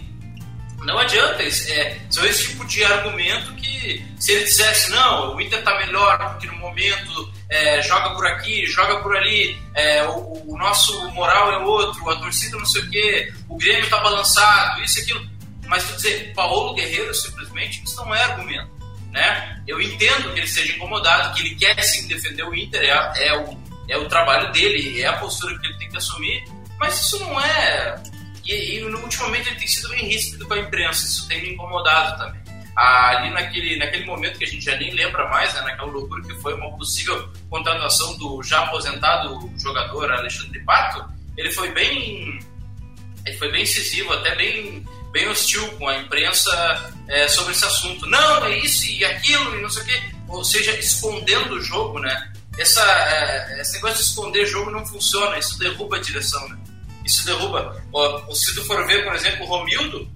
não adianta. É, são esse tipo de argumento que, se ele dissesse, não, o Inter tá melhor porque no momento é, joga por aqui, joga por ali, é, o, o, nosso moral é outro, a torcida não sei o quê, o Grêmio tá balançado, isso e aquilo. Mas tu dizer, Paulo Guerreiro, simplesmente, isso não é argumento. Né? Eu entendo que ele seja incomodado, que ele quer sim defender o Inter, é, é o é o trabalho dele, é a postura que ele tem que assumir, mas isso não é. E, e ultimamente ele tem sido bem ríspido com a imprensa, isso tem me incomodado também. Ali naquele, naquele momento que a gente já nem lembra mais, né, naquela loucura que foi uma possível contratação do já aposentado jogador Alexandre Pato, ele foi bem. Ele foi bem incisivo, até bem, bem hostil com a imprensa é, sobre esse assunto. Não, é isso e aquilo e não sei o quê. Ou seja, escondendo o jogo, né? essa, é, esse negócio de esconder jogo não funciona, isso derruba a direção, né? Isso derruba. Ó, se tu for ver, por exemplo, o Romildo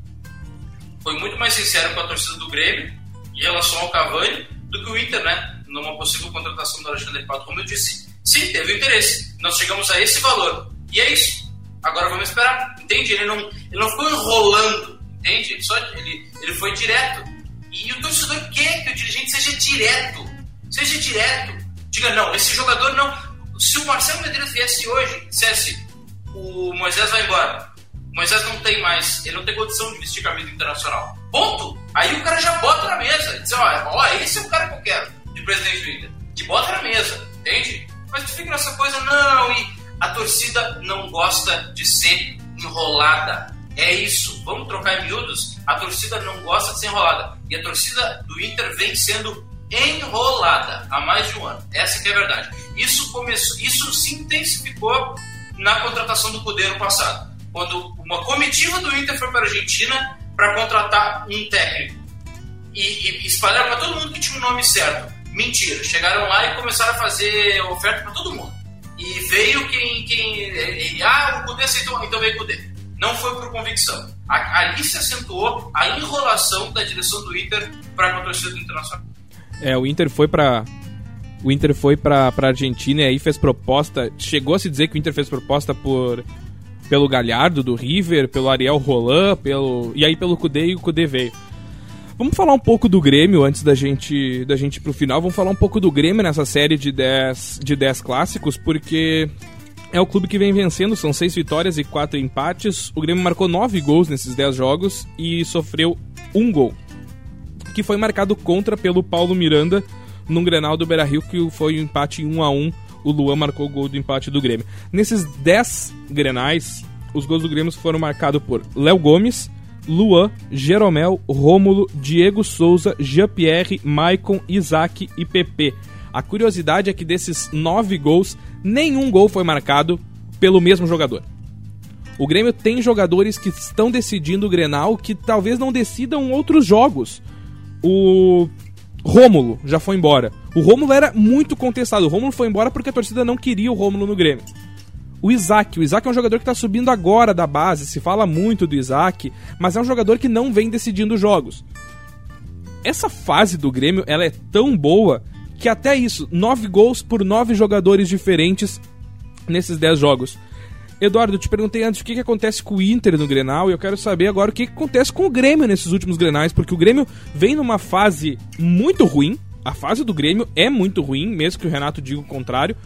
foi muito mais sincero com a torcida do Grêmio em relação ao Cavani do que o Inter, né? Numa possível contratação do Alexandre Pato. O Romildo disse, sim, teve interesse. Nós chegamos a esse valor. E é isso. Agora vamos esperar. Entende? Ele não, ele não ficou enrolando. Entende? Só, ele, ele foi direto. E o torcedor quer que o dirigente seja direto. Seja direto diga, não, esse jogador não. Se o Marcelo Medeiros viesse hoje e dissesse o Moisés vai embora, Moisés não tem mais, ele não tem condição de vestir camisa internacional. Ponto! Aí o cara já bota na mesa, diz, ó, ó, esse é o cara que eu quero, de presidente do Inter. E bota na mesa, entende? Mas tu fica nessa coisa, não, e a torcida não gosta de ser enrolada. É isso, vamos trocar em miúdos. A torcida não gosta de ser enrolada. E a torcida do Inter vem sendo enrolada há mais de um ano. Essa é a verdade. Isso começou, isso se intensificou na contratação do Cudê no passado, quando uma comitiva do Inter foi para a Argentina para contratar um técnico e, e espalharam para todo mundo que tinha o nome certo. Mentira, chegaram lá e começaram a fazer oferta para todo mundo. E veio quem, quem ah, o Cudê aceitou, então veio o Cudê. Não foi por convicção. Ali se acentuou a enrolação da direção do Inter para a torcida Internacional. É, o Inter foi para o Inter foi pra Argentina e aí fez proposta. Chegou a se dizer que o Inter fez proposta por pelo Galhardo do River, pelo Ariel Roland, pelo. E aí pelo Cudê e o Cudê veio. Vamos falar um pouco do Grêmio antes da gente, da gente pro final. Vamos falar um pouco do Grêmio nessa série de 10 de clássicos, porque é o clube que vem vencendo, são seis vitórias e quatro empates. O Grêmio marcou nove gols nesses 10 jogos e sofreu um gol que foi marcado contra pelo Paulo Miranda num Grenal do Beira-Rio, que foi um empate 1 a 1 o Luan marcou o gol do empate do Grêmio. Nesses 10 Grenais, os gols do Grêmio foram marcados por Léo Gomes, Luan, Jeromel, Rômulo, Diego Souza, Jean-Pierre, Maicon, Isaac e PP. A curiosidade é que desses nove gols, nenhum gol foi marcado pelo mesmo jogador. O Grêmio tem jogadores que estão decidindo o Grenal que talvez não decidam outros jogos O Rômulo já foi embora. O Rômulo era muito contestado. O Rômulo foi embora porque a torcida não queria o Rômulo no Grêmio. O Isaac. O Isaac é um jogador que está subindo agora da base. Se fala muito do Isaac, mas é um jogador que não vem decidindo jogos. Essa fase do Grêmio ela é tão boa que até isso, nove gols por nove jogadores diferentes nesses dez jogos. Eduardo, eu te perguntei antes o que, que acontece com o Inter no Grenal e eu quero saber agora o que, que acontece com o Grêmio nesses últimos Grenais, porque o Grêmio vem numa fase muito ruim. A fase do Grêmio é muito ruim, mesmo que o Renato diga o contrário.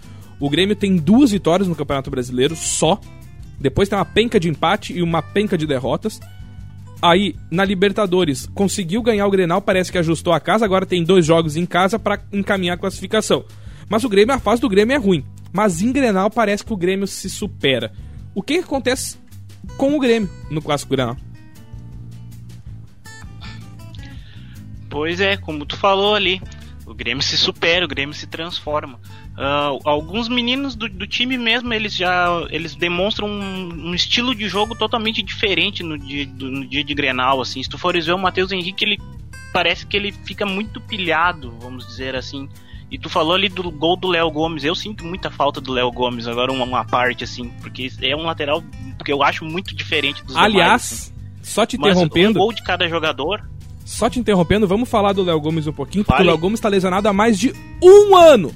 O Grêmio tem duas vitórias no Campeonato Brasileiro só. Depois tem uma penca de empate e uma penca de derrotas. Aí, na Libertadores, conseguiu ganhar o Grenal, parece que ajustou a casa, agora tem dois jogos em casa para encaminhar a classificação. Mas o Grêmio, a fase do Grêmio é ruim. Mas em Grenal parece que o Grêmio se supera. O que, que acontece com o Grêmio no Clássico Grenal? Pois é, como tu falou ali, o Grêmio se supera, o Grêmio se transforma. Uh, alguns meninos do, do, time mesmo, eles já eles demonstram um, um, estilo de jogo totalmente diferente no dia, do, no dia de Grenal, assim. Se tu fores ver o Matheus Henrique, ele parece que ele fica muito pilhado, vamos dizer assim. E tu falou ali do gol do Léo Gomes. Eu sinto muita falta do Léo Gomes, agora uma, uma, parte, assim, porque é um lateral que eu acho muito diferente dos Aliás, demais, assim. só te interrompendo. Mas um gol de cada jogador. Só te interrompendo, vamos falar do Léo Gomes um pouquinho, porque Fale. o Léo Gomes está lesionado há mais de um ano.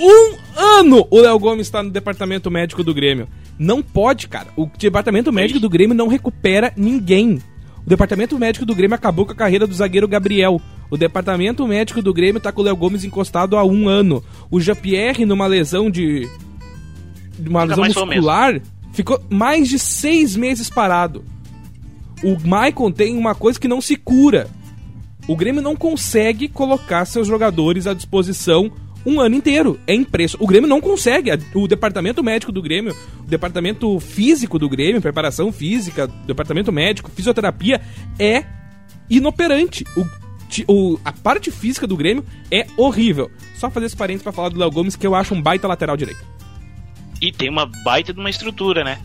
Um ano o Léo Gomes está no departamento médico do Grêmio. Não pode, cara. O departamento médico do Grêmio não recupera ninguém. O departamento médico do Grêmio acabou com a carreira do zagueiro Gabriel. O departamento médico do Grêmio tá com o Léo Gomes encostado há um ano. O Jean-Pierre, numa lesão de. uma Fica lesão muscular, ficou mais de seis meses parado. O Maicon tem uma coisa que não se cura. O Grêmio não consegue colocar seus jogadores à disposição um ano inteiro. É impressionante. O Grêmio não consegue. O departamento médico do Grêmio, o departamento físico do Grêmio, preparação física, departamento médico, fisioterapia, é inoperante. O, o, a parte física do Grêmio é horrível. Só fazer esse parênteses pra falar do Léo Gomes, que eu acho um baita lateral direito. E tem uma baita de uma estrutura, né?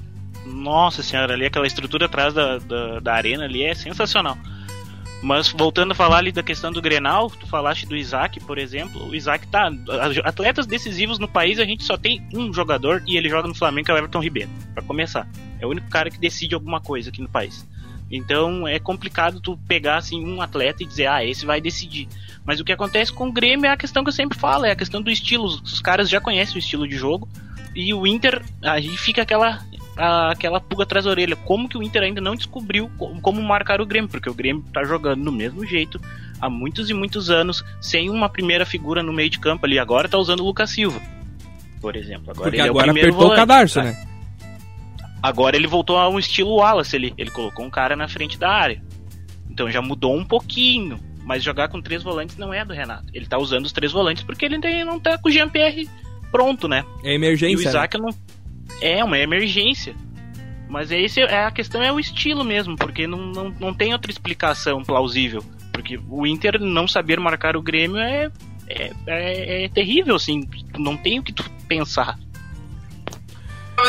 Nossa senhora, ali aquela estrutura atrás da, da, da arena ali é sensacional. Mas voltando a falar ali da questão do Grenal, tu falaste do Isaac, por exemplo. O Isaac tá. Atletas decisivos no país, a gente só tem um jogador e ele joga no Flamengo, que é o Everton Ribeiro. para começar. É o único cara que decide alguma coisa aqui no país. Então é complicado tu pegar assim um atleta e dizer, ah, esse vai decidir. Mas o que acontece com o Grêmio é a questão que eu sempre falo, é a questão do estilo. Os caras já conhecem o estilo de jogo. E o Inter, a gente fica aquela a, aquela pulga atrás da orelha. Como que o Inter ainda não descobriu como, marcar o Grêmio? Porque o Grêmio tá jogando do mesmo jeito há muitos e muitos anos, sem uma primeira figura no meio de campo ali. Agora tá usando o Lucas Silva, por exemplo. Agora Porque ele agora é o primeiro apertou volante, o cadarço, tá? né? Agora ele voltou a um estilo Wallace ali. Ele colocou um cara na frente da área. Então já mudou um pouquinho. Mas jogar com três volantes não é do Renato. Ele tá usando os três volantes porque ele não tá com o Jean-Pierre pronto, né? É emergência. E o né? Isaac né? não. É uma emergência. Mas esse é a questão é o estilo mesmo, porque não, não, não tem outra explicação plausível. Porque o Inter não saber marcar o Grêmio é, é, é, é terrível, assim. Não tem o que tu pensar.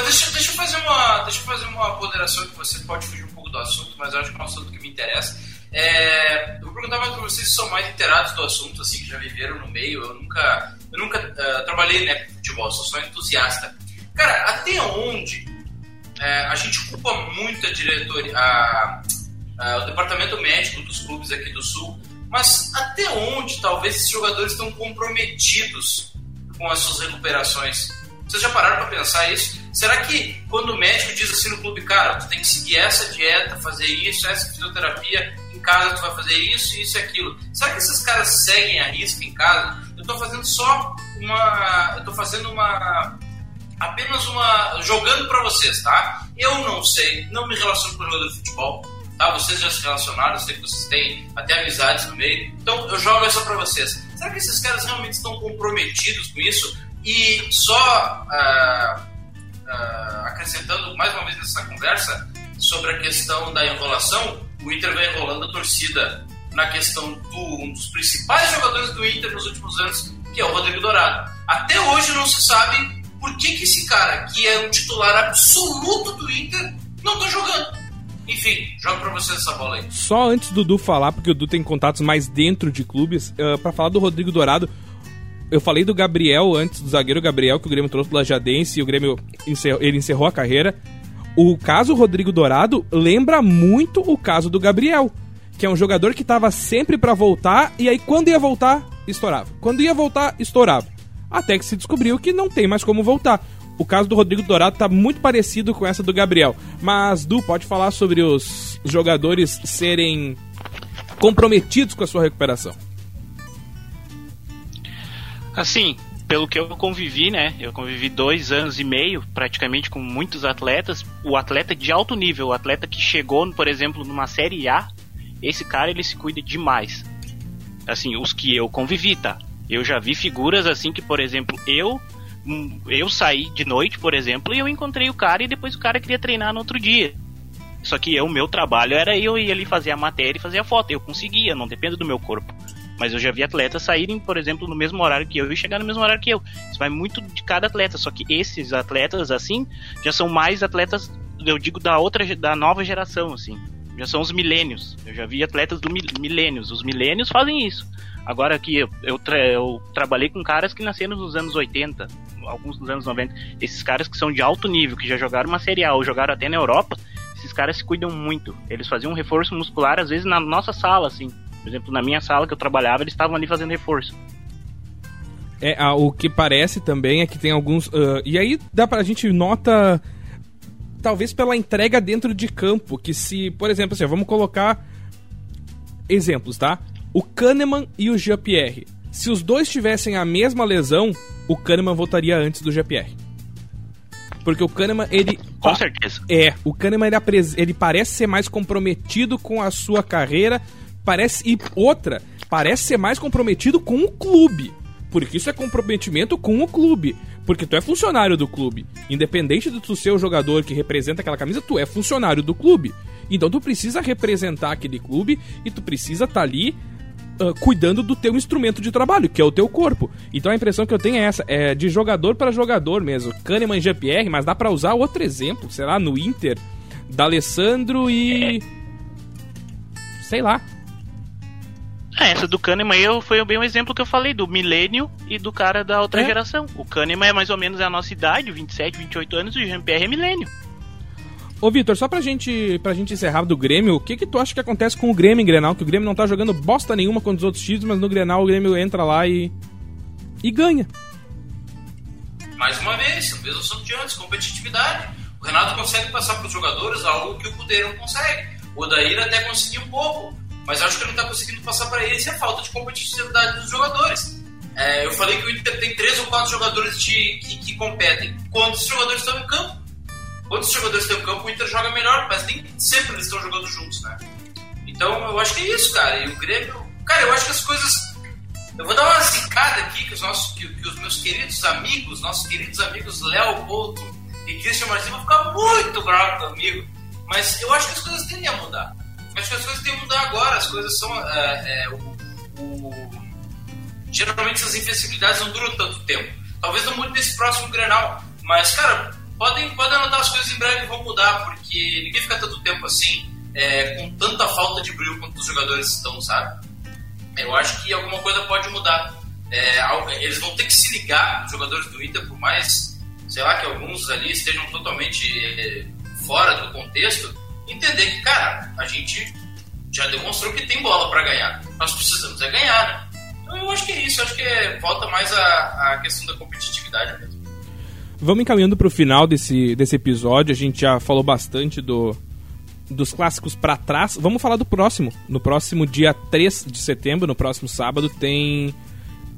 Deixa, deixa, eu fazer uma, deixa eu fazer uma ponderação que você pode fugir um pouco do assunto, mas eu acho que é um assunto que me interessa. É, eu mais para vocês se são mais inteirados do assunto, assim, que já viveram no meio. Eu nunca, eu nunca uh, trabalhei né, com futebol, sou só entusiasta. Cara, até onde é, a gente culpa muito a diretoria, a, a, o departamento médico dos clubes aqui do Sul, mas até onde talvez esses jogadores estão comprometidos com as suas recuperações? Vocês já pararam para pensar isso? Será que quando o médico diz assim no clube, cara, tu tem que seguir essa dieta, fazer isso, essa fisioterapia, em casa tu vai fazer isso, isso e aquilo. Será que esses caras seguem a risca em casa? Eu estou fazendo só uma. Eu tô fazendo uma apenas uma. jogando para vocês, tá? Eu não sei, não me relaciono com jogador de futebol, tá? Vocês já se relacionaram, eu sei que vocês têm até amizades no meio, então eu jogo essa para vocês. Será que esses caras realmente estão comprometidos com isso? E só uh, uh, acrescentando mais uma vez nessa conversa sobre a questão da enrolação, o Inter vem enrolando a torcida na questão do um dos principais jogadores do Inter nos últimos anos, que é o Rodrigo Dourado. Até hoje não se sabe por que, que esse cara, que é um titular absoluto do Inter, não tá jogando? Enfim, jogo pra vocês essa bola aí. Só antes do Dudu falar, porque o Dudu tem contatos mais dentro de clubes, uh, para falar do Rodrigo Dourado, eu falei do Gabriel antes, do zagueiro Gabriel, que o Grêmio trouxe do Lajadense e o Grêmio encerrou, ele encerrou a carreira. O caso Rodrigo Dourado lembra muito o caso do Gabriel, que é um jogador que tava sempre para voltar e aí quando ia voltar, estourava. Quando ia voltar, estourava. Até que se descobriu que não tem mais como voltar. O caso do Rodrigo Dourado tá muito parecido com essa do Gabriel. Mas, Du, pode falar sobre os jogadores serem comprometidos com a sua recuperação. Assim, pelo que eu convivi, né? Eu convivi dois anos e meio praticamente com muitos atletas. O atleta de alto nível, o atleta que chegou, por exemplo, numa série A, esse cara ele se cuida demais. Assim, os que eu convivi, tá? Eu já vi figuras assim que, por exemplo, eu hum, eu saí de noite, por exemplo, e eu encontrei o cara e depois o cara queria treinar no outro dia. Só que o meu trabalho era eu ir ali fazer a matéria e fazer a foto. Eu conseguia, não depende do meu corpo. Mas eu já vi atletas saírem, por exemplo, no mesmo horário que eu e chegar no mesmo horário que eu. Isso vai muito de cada atleta. Só que esses atletas, assim, já são mais atletas, eu digo, da outra, da nova geração, assim. Já são os milênios. Eu já vi atletas do milênios. Os milênios fazem isso. Agora que eu, eu, tra eu, trabalhei com caras que nasceram nos anos 80, alguns dos anos 90. Esses caras que são de alto nível, que já jogaram uma Série A ou jogaram até na Europa, esses caras se cuidam muito. Eles faziam um reforço muscular, às vezes, na nossa sala, assim. Por exemplo, na minha sala que eu trabalhava, eles estavam ali fazendo reforço. É, o que parece também é que tem alguns. Uh, e aí dá pra gente nota. Talvez pela entrega dentro de campo. Que se, por exemplo, assim, vamos colocar exemplos, tá? O Kahneman e o Jean-Pierre. Se os dois tivessem a mesma lesão, o Kahneman voltaria antes do Jean-Pierre. Porque o Kahneman, ele. Com certeza. É, o Kahneman ele, ele parece ser mais comprometido com a sua carreira. Parece. E outra, parece ser mais comprometido com o clube. Porque isso é comprometimento com o clube. Porque tu é funcionário do clube. Independente de tu ser o jogador que representa aquela camisa, tu é funcionário do clube. Então tu precisa representar aquele clube e tu precisa estar tá ali uh, cuidando do teu instrumento de trabalho, que é o teu corpo. Então a impressão que eu tenho é essa, é de jogador para jogador mesmo. Kahneman e GPR, mas dá para usar outro exemplo, sei lá, no Inter, da Alessandro e... Sei lá. É, essa do Kahneman eu, foi bem um exemplo que eu falei, do milênio e do cara da outra é. geração. O Kahneman é mais ou menos a nossa idade, 27, 28 anos, e o Jean-Pierre é milênio. Ô, Vitor, só pra gente, pra gente encerrar do Grêmio, o que que tu acha que acontece com o Grêmio em Grenal? Que o Grêmio não tá jogando bosta nenhuma contra os outros times, mas no Grenal o Grêmio entra lá e. e ganha. Mais uma vez, o mesmo assunto de antes, competitividade. O Renato consegue passar pros jogadores algo que o Cudê não consegue. O Odair até conseguiu um pouco, mas acho que ele não tá conseguindo passar para eles é a falta de competitividade dos jogadores. É, eu falei que o Inter tem três ou quatro jogadores de, que, que competem. Quantos jogadores estão em campo? Quantos jogadores tem o campo, o Inter joga melhor, mas nem sempre eles estão jogando juntos, né? Então eu acho que é isso, cara. E o Grêmio. Cara, eu acho que as coisas. Eu vou dar uma zicada aqui que os, nossos, que, que os meus queridos amigos, nossos queridos amigos Léo Couto e Christian Martins vão ficar muito bravos comigo. Mas eu acho que as coisas tendem a mudar. Eu acho que as coisas tendem a mudar agora. As coisas são. É, é, o, o... Geralmente essas invencibilidades não duram tanto tempo. Talvez não mude nesse próximo Grenal. Mas, cara, podem, podem anotar as coisas em breve vão mudar, porque ninguém fica tanto tempo assim, é, com tanta falta de brilho quanto os jogadores estão, sabe? Eu acho que alguma coisa pode mudar. É, eles vão ter que se ligar, os jogadores do Inter, por mais, sei lá, que alguns ali estejam totalmente é, fora do contexto, entender que, cara, a gente já demonstrou que tem bola para ganhar. Nós precisamos é ganhar, né? Então eu acho que é isso, acho que é, volta mais a, a questão da competitividade mesmo. Vamos encaminhando para o final desse, desse episódio. A gente já falou bastante do, dos clássicos para trás. Vamos falar do próximo. No próximo dia 3 de setembro, no próximo sábado, tem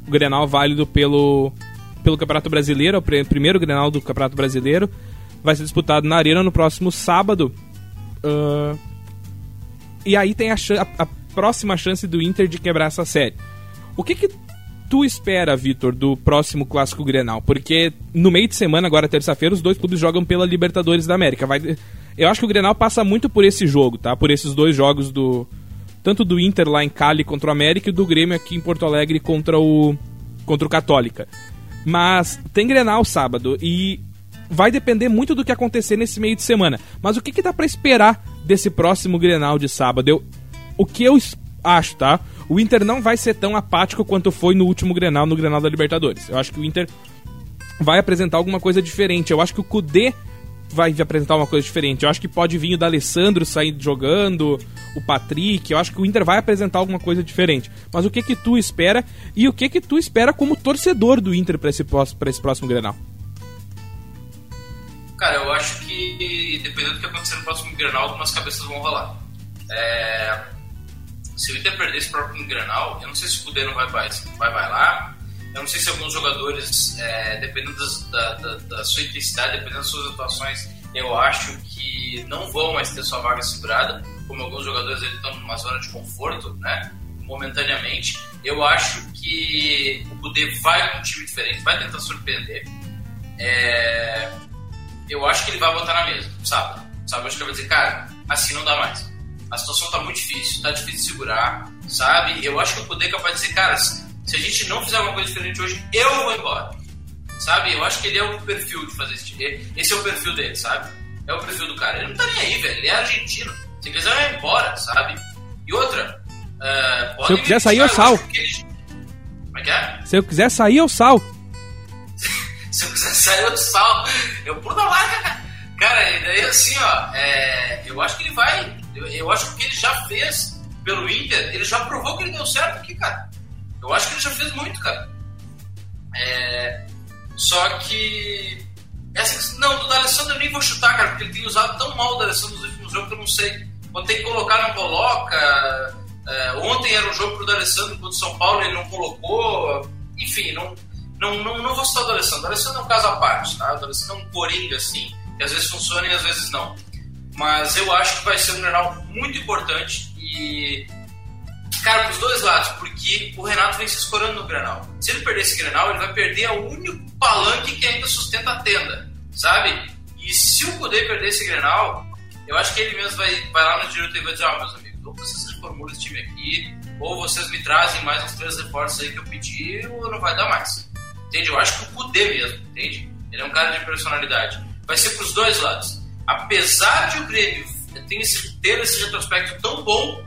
o Grenal válido pelo, pelo Campeonato Brasileiro, é o primeiro Grenal do Campeonato Brasileiro. Vai ser disputado na Arena no próximo sábado. Uh, e aí tem a, a, a, próxima chance do Inter de quebrar essa série. O que, que tu espera, Vitor, do próximo Clássico Grenal? Porque no meio de semana, agora terça-feira, os dois clubes jogam pela Libertadores da América. Vai... Eu acho que o Grenal passa muito por esse jogo, tá? Por esses dois jogos do... Tanto do Inter lá em Cali contra o América e do Grêmio aqui em Porto Alegre contra o... contra o Católica. Mas tem Grenal sábado e vai depender muito do que acontecer nesse meio de semana. Mas o que, que dá para esperar desse próximo Grenal de sábado? Eu, o que eu acho, tá? O Inter não vai ser tão apático quanto foi no último Grenal, no Grenal da Libertadores. Eu acho que o Inter vai apresentar alguma coisa diferente. Eu acho que o Kudê vai apresentar uma coisa diferente. Eu acho que pode vir o D'Alessandro sair jogando, o Patrick. Eu acho que o Inter vai apresentar alguma coisa diferente. Mas o que que tu espera e o que que tu espera como torcedor do Inter para esse, pra esse próximo Grenal? Cara, eu acho que dependendo do que acontecer no próximo Grenal, algumas cabeças vão rolar. É... Se o Inter perder esse próximo Grenal, eu não sei se o Kudê não vai, vai, vai bailar, eu não sei se alguns jogadores, é, dependendo das, da, da, da, sua intensidade, dependendo das suas atuações, eu acho que não vão mais ter sua vaga segurada, como alguns jogadores estão numa zona de conforto, né? Momentaneamente. Eu acho que o Kudê vai com um time diferente, vai tentar surpreender. É, eu acho que ele vai botar na mesa, sabe? Sabe? Eu acho que ele vai dizer, cara, assim não dá mais. A situação tá muito difícil, tá difícil de segurar, sabe? Eu acho que o Kudê é capaz de dizer, cara, se a gente não fizer alguma coisa diferente hoje, eu vou embora. Sabe? Eu acho que ele é o perfil de fazer esse Esse é o perfil dele, sabe? É o perfil do cara. Ele não tá nem aí, velho. Ele é argentino. Se quiser, vai embora, sabe? E outra. Uh, Se eu quiser sair, eu sal. Ele... Como é que é? Se eu quiser sair, eu sal. Se eu quiser sair, eu sal. Eu pulo da marca, cara. Cara, e daí assim, ó. É... eu acho que ele vai. Eu, eu acho que o que ele já fez pelo Inter, ele já provou que ele deu certo aqui, cara. Eu acho que ele já fez muito, cara. É, só que. Essa, não, do D'Alessandro eu nem vou chutar, cara, porque ele tem usado tão mal o D'Alessandro nos últimos jogos que eu não sei. Quando tem que colocar, não coloca. É, ontem era um jogo pro D'Alessandro contra o São Paulo, ele não colocou. Enfim, não, não, não, não vou citar o D'Alessandro. O D'Alessandro é um caso à parte, tá? O D'Alessandro é um coringa, assim, que às vezes funciona e às vezes não. Mas eu acho que vai ser um jornal muito importante e Cara, pros dois lados, porque o Renato vem se escorando no Granal. Se ele perder esse Granal, ele vai perder o único palanque que ainda sustenta a tenda, sabe? E se o Kudê perder esse Granal, eu acho que ele mesmo vai, vai lá no direito e vai dizer, ó, oh, meus amigos, ou vocês reformulam esse time aqui, ou vocês me trazem mais uns três reforços aí que eu pedi, ou não vai dar mais. Entende? Eu acho que o Kudê mesmo, entende? Ele é um cara de personalidade. Vai ser pros dois lados. Apesar de o Grêmio ter esse, ter esse retrospecto tão bom,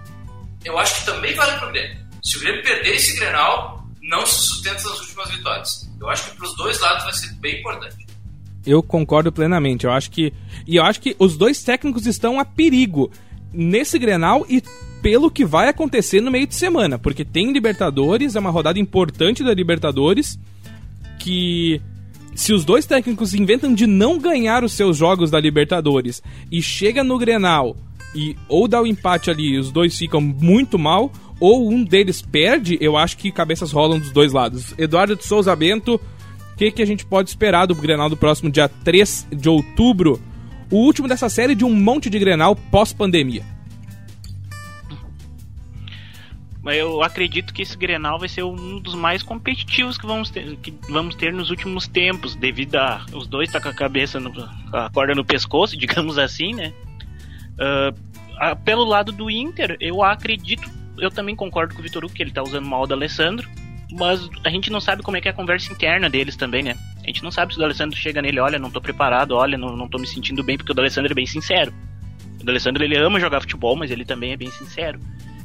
eu acho que também vale para o Grêmio. Se o Grêmio perder esse Grenal, não se sustenta nas últimas vitórias. Eu acho que para os dois lados vai ser bem importante. Eu concordo plenamente. Eu acho que e eu acho que os dois técnicos estão a perigo nesse Grenal e pelo que vai acontecer no meio de semana, porque tem Libertadores, é uma rodada importante da Libertadores que se os dois técnicos inventam de não ganhar os seus jogos da Libertadores e chega no Grenal e ou dá o empate ali os dois ficam muito mal, ou um deles perde, eu acho que cabeças rolam dos dois lados. Eduardo de Souza Bento, o que, que a gente pode esperar do Grenal do próximo dia 3 de outubro? O último dessa série de um monte de Grenal pós-pandemia. Mas eu acredito que esse Grenal vai ser um dos mais competitivos que vamos ter, que vamos ter nos últimos tempos, devido a os dois tá com a cabeça, no, a corda no pescoço, digamos assim, né? Uh, pelo lado do Inter, eu acredito, eu também concordo com o Vitor Hugo que ele tá usando mal do Alessandro, mas a gente não sabe como é que é a conversa interna deles também, né? A gente não sabe se o Alessandro chega nele, olha, não tô preparado, olha, não, não tô me sentindo bem, porque o Alessandro é bem sincero. O Alessandro ele ama jogar futebol, mas ele também é bem sincero.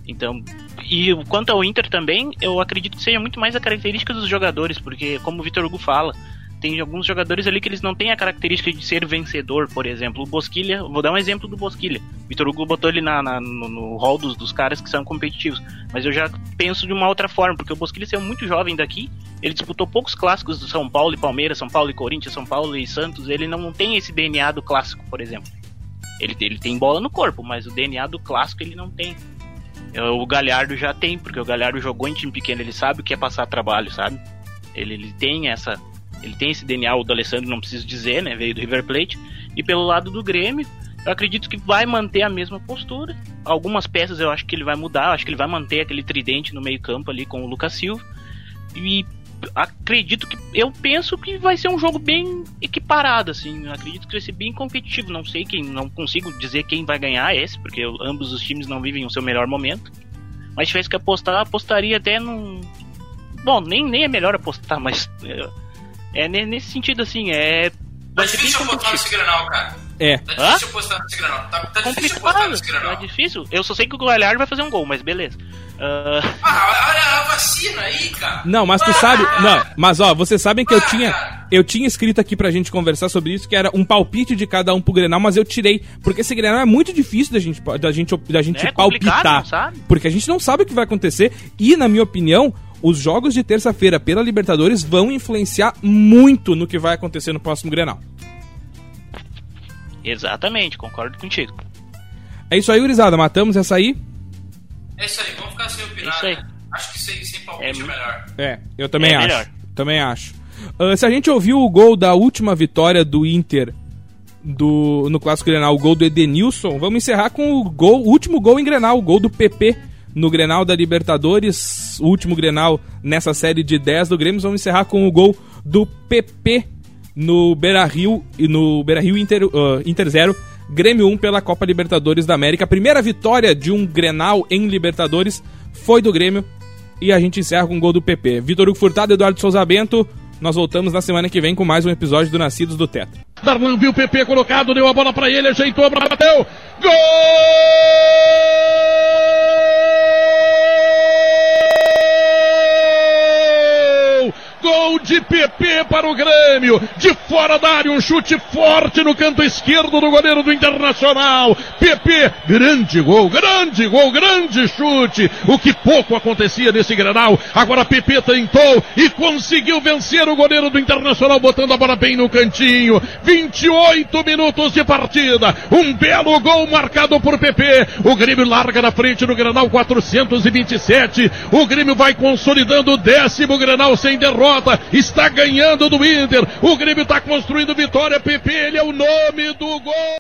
Então, e quanto ao Inter também, eu acredito que seja muito mais a característica dos jogadores, porque como o Vitor Hugo fala, tem alguns jogadores ali que eles não têm a característica de ser vencedor, por exemplo. O Bosquilha, vou dar um exemplo do Bosquilha. Vitor Hugo botou ele na, na no, no hall dos, dos caras que são competitivos. Mas eu já penso de uma outra forma, porque o Bosquilha saiu muito jovem daqui, ele disputou poucos clássicos do São Paulo e Palmeiras, São Paulo e Corinthians, São Paulo e Santos. Ele não tem esse DNA do clássico, por exemplo. Ele, ele tem bola no corpo, mas o DNA do clássico ele não tem. O Galhardo já tem, porque o Galhardo jogou em time pequeno, ele sabe o que é passar trabalho, sabe? Ele, ele tem essa, ele tem esse DNA, o do Alessandro não preciso dizer, né? Veio do River Plate. E pelo lado do Grêmio, eu acredito que vai manter a mesma postura. Algumas peças eu acho que ele vai mudar, acho que ele vai manter aquele tridente no meio-campo ali com o Lucas Silva. E acredito que eu penso que vai ser um jogo bem equiparado assim, acredito que vai ser bem competitivo, não sei quem, não consigo dizer quem vai ganhar esse, porque ambos os times não vivem o seu melhor momento. Mas se tivesse que apostar, apostaria até num Bom, nem, nem é melhor apostar, mas é, nesse sentido, assim, é. Mas difícil apostar nesse Grenal, cara. É. Tá difícil apostar nesse Grenal. Tá, tá difícil nesse Complicado, Grenal. tá difícil. Eu só sei que o Galhardo vai fazer um gol, mas beleza. Ah, Ah, olha a vacina aí, cara. Não, mas tu Ah, sabe. Não, mas ó, vocês sabem que eu Ah, tinha. cara. Eu tinha escrito aqui pra gente conversar sobre isso, que era um palpite de cada um pro Grenal, mas eu tirei. Porque esse Grenal é muito difícil da gente, da gente, da gente É palpitar. Porque a gente não sabe o que vai acontecer. E, na minha opinião, os jogos de terça-feira pela Libertadores vão influenciar muito no que vai acontecer no próximo Grenal. Exatamente, concordo contigo. É isso aí, Urizada. Matamos essa aí? É isso aí, vamos ficar sem opinar. Isso aí. né? Acho que sem, sem palpite é, É melhor. É, eu também É acho. melhor. Também acho. Ah, se a gente ouviu o gol da última vitória do Inter do, no Clássico Grenal, o gol do Edenilson, vamos encerrar com o gol, o último gol em Grenal, o gol do PP no Grenal da Libertadores, o último Grenal nessa série de 10 do Grêmio, vamos encerrar com o gol do PP no Beira-Rio e no Beira-Rio Inter, ah, Inter 0, Grêmio 1 pela Copa Libertadores da América. A primeira vitória de um Grenal em Libertadores foi do Grêmio e a gente encerra com o gol do PP. Vitor Hugo Furtado, Eduardo Souza Bento. Nós voltamos na semana que vem com mais um episódio do Nascidos do Teto. Darlan viu o PP colocado, deu a bola pra ele, ajeitou, bateu. Gol! De PP para o Grêmio. De fora da área, um chute forte no canto esquerdo do goleiro do Internacional. PP, grande gol, grande gol, grande chute. O que pouco acontecia nesse Granal. Agora PP tentou e conseguiu vencer o goleiro do Internacional, botando a bola bem no cantinho. 28 minutos de partida. Um belo gol marcado por PP. O Grêmio larga na frente no Granal 427. O Grêmio vai consolidando o décimo Granal sem derrota. Está ganhando do Inter. O Grêmio está construindo vitória. PP, ele é o nome do gol.